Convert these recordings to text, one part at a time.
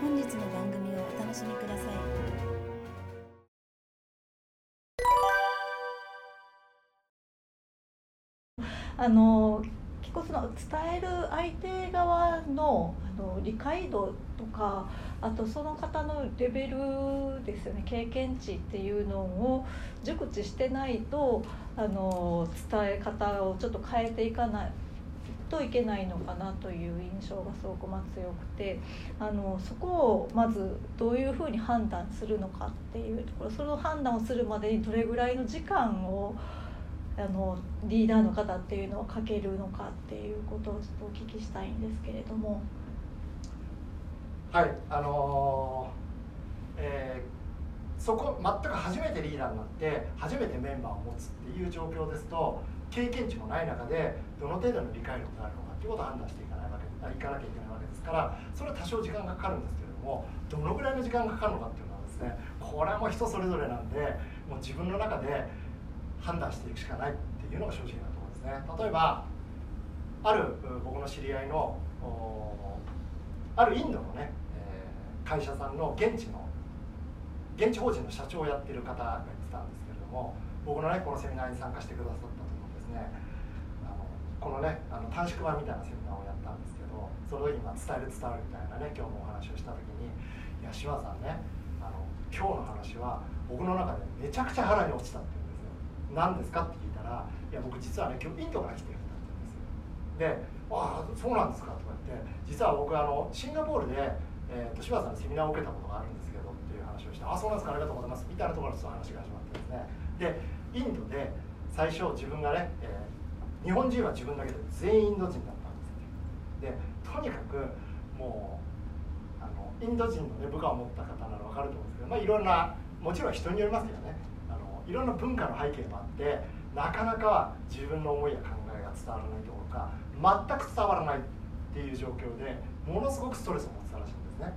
本日の番組をお楽しみください。あの結構その伝える相手側のあの理解度とかあとその方のレベルですよね経験値っていうのを熟知してないとあの伝え方をちょっと変えていかないといけないのかなという印象がすごくま強くてあのそこをまずどういうふうに判断するのかっていうところその判断をするまでにどれぐらいの時間をあのリーダーの方っていうのはかけるのかっていうことをちょっとお聞きしたいんですけれども。はいあのー、えー、そこ全く初めてリーダーになって初めてメンバーを持つっていう状況ですと経験値もない中でどの程度の理解力があるのかっていうことを判断していかないわけいかなきゃいけないわけですからそれは多少時間がかかるんですけれどもどのぐらいの時間がかかるのかっていうのはですねこれはもう人それぞれなんでもう自分の中で判断していくしかないっていうのが正直なところですね。例えばある僕の知り合いのあるインドのね、え、会社さんの現地の現地法人の社長をやってる方が言ってたんですけれども僕のねこのセミナーに参加してくださったね。あのこのねあの短縮版みたいなセミナーをやったんですけどその時にま伝える伝わるみたいなね今日もお話をした時に「いや島さんねあの今日の話は僕の中でめちゃくちゃ腹に落ちた」って言うんですよ「何ですか?」って聞いたら「いや僕実はね今日インドから来てるんだ」って言うんですよ。で「ああそうなんですか」とか言って実は僕あのシンガポールで、えーと、柴田さんにセミナーを受けたことがあるんですけどっていう話をして「あそうなんですかありがとうございます」みたいなところでその話が始まってですね。でインドで最初自分がね、えー、日本人は自分だけで全員インド人だったんですよ。でとにかくもうあのインド人の、ね、部下を持った方なら分かると思うんですけど、まあ、いろんなもちろん人によりますけどねあのいろんな文化の背景もあってなかなか自分の思いや考えが伝わらないところか全く伝わらないっていう状況でものすごくストレスを持ってたらしいんですね。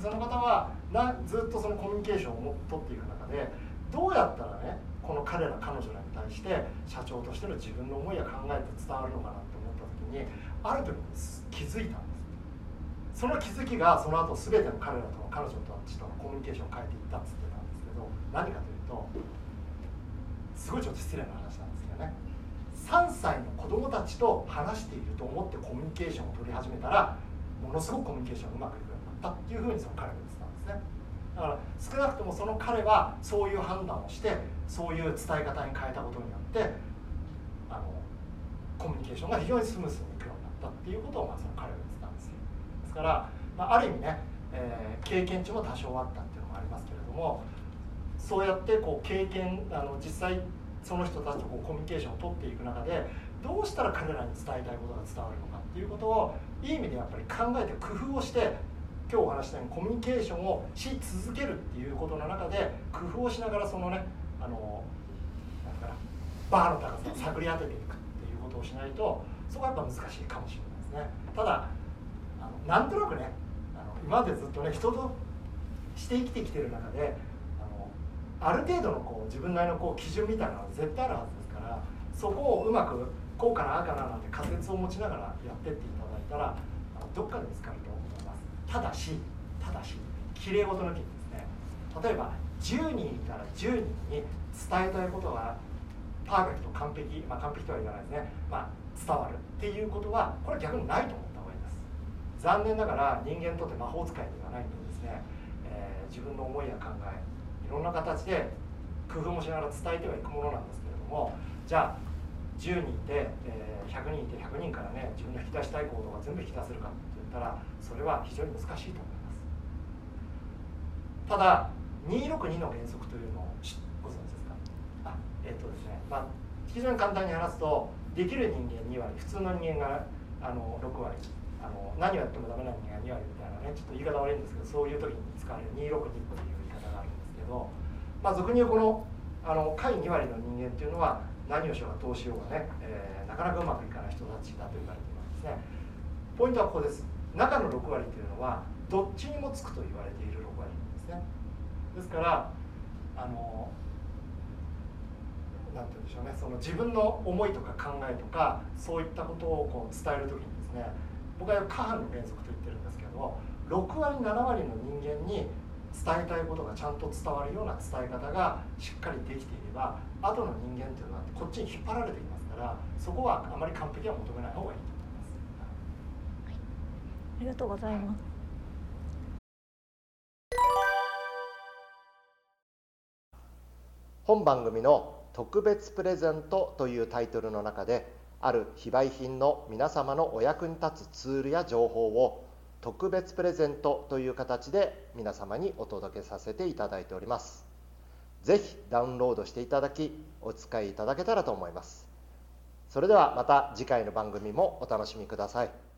その方はなずっとそのコミュニケーションを取っていく中でどうやったらねこの彼ら彼女らに対して社長としての自分の思いや考えって伝わるのかなって思った時にある時気づいたんです。その気づきがその後全ての彼らとの彼女たちとのコミュニケーションを変えていったっつってたんですけど何かというとすごいちょっと失礼な話なんですけどね3歳の子供たちと話していると思ってコミュニケーションを取り始めたらものすごくコミュニケーションがうまくいくようになったっていうふうにその彼が言ってたんですね。だから少なくともその彼はそういう判断をしてそういう伝え方に変えたことによってあのコミュニケーションが非常にスムーズにいくようになったっていうことを、まあ、その彼は言ってたんです。よですから、まあ、ある意味ね、えー、経験値も多少あったっていうのもありますけれどもそうやってこう経験あの実際その人たちとこうコミュニケーションを取っていく中でどうしたら彼らに伝えたいことが伝わるのかっていうことをいい意味でやっぱり考えて工夫をして今日お話したようにコミュニケーションをし続けるっていうことの中で工夫をしながらそのねあのなんかバーの高さを探り当てていくっていうことをしないとそこはやっぱ難しいかもしれないですね。ただあのなんとなくねあの今までずっとね人として生きてきてる中であのある程度のこう自分なりのこう基準みたいなのは絶対あるはずですからそこをうまくこうかなあかななんて仮説を持ちながらやってっていただいたらどっかで見つかると思います。ただしただしきれい事抜きにですね。例えば10人いたら10人に伝えたいことがパーフェクト完璧、まあ、完璧とは言わないですね、まあ、伝わるっていうことはこれは逆にないと思った方がいいです。残念ながら人間にとって魔法使いではないのでですね、えー、自分の思いや考えいろんな形で工夫もしながら伝えてはいくものなんですけれどもじゃあ10人いて、えー、100人いて100人からね自分の引き出したい行動が全部引き出せるか。ったらそれは非常に難しいと思います。ただ262の原則というのをご存知ですか？あえっ、ー、とですねまあ非常に簡単に話すとできる人間2割普通の人間があの6割あの何をやってもダメな人間が2割みたいなねちょっと言い方悪いんですけどそういう時に使われる262っていう言い方があるんですけど、まあ、俗に言うこのあの下位2割の人間っていうのは何をしようがどうしようがね、えー、なかなかうまくいかない人たちだと言われていますね。ポイントはここです。中の6割というのはどっちにもつくと言われている6割ですね。ですからあのなんて言うんでしょうね。その自分の思いとか考えとかそういったことをこう伝える時にですね僕は過半の原則と言ってるんですけど6割7割の人間に伝えたいことがちゃんと伝わるような伝え方がしっかりできていれば後の人間っていうのはこっちに引っ張られていますからそこはあまり完璧は求めない方がいい、りがとうございます、本番組の「特別プレゼント」というタイトルの中である非売品の皆様のお役に立つツールや情報を特別プレゼントという形で皆様にお届けさせていただいております。ぜひダウンロードしていただきお使いいただけたらと思います。それではまた次回の番組もお楽しみください。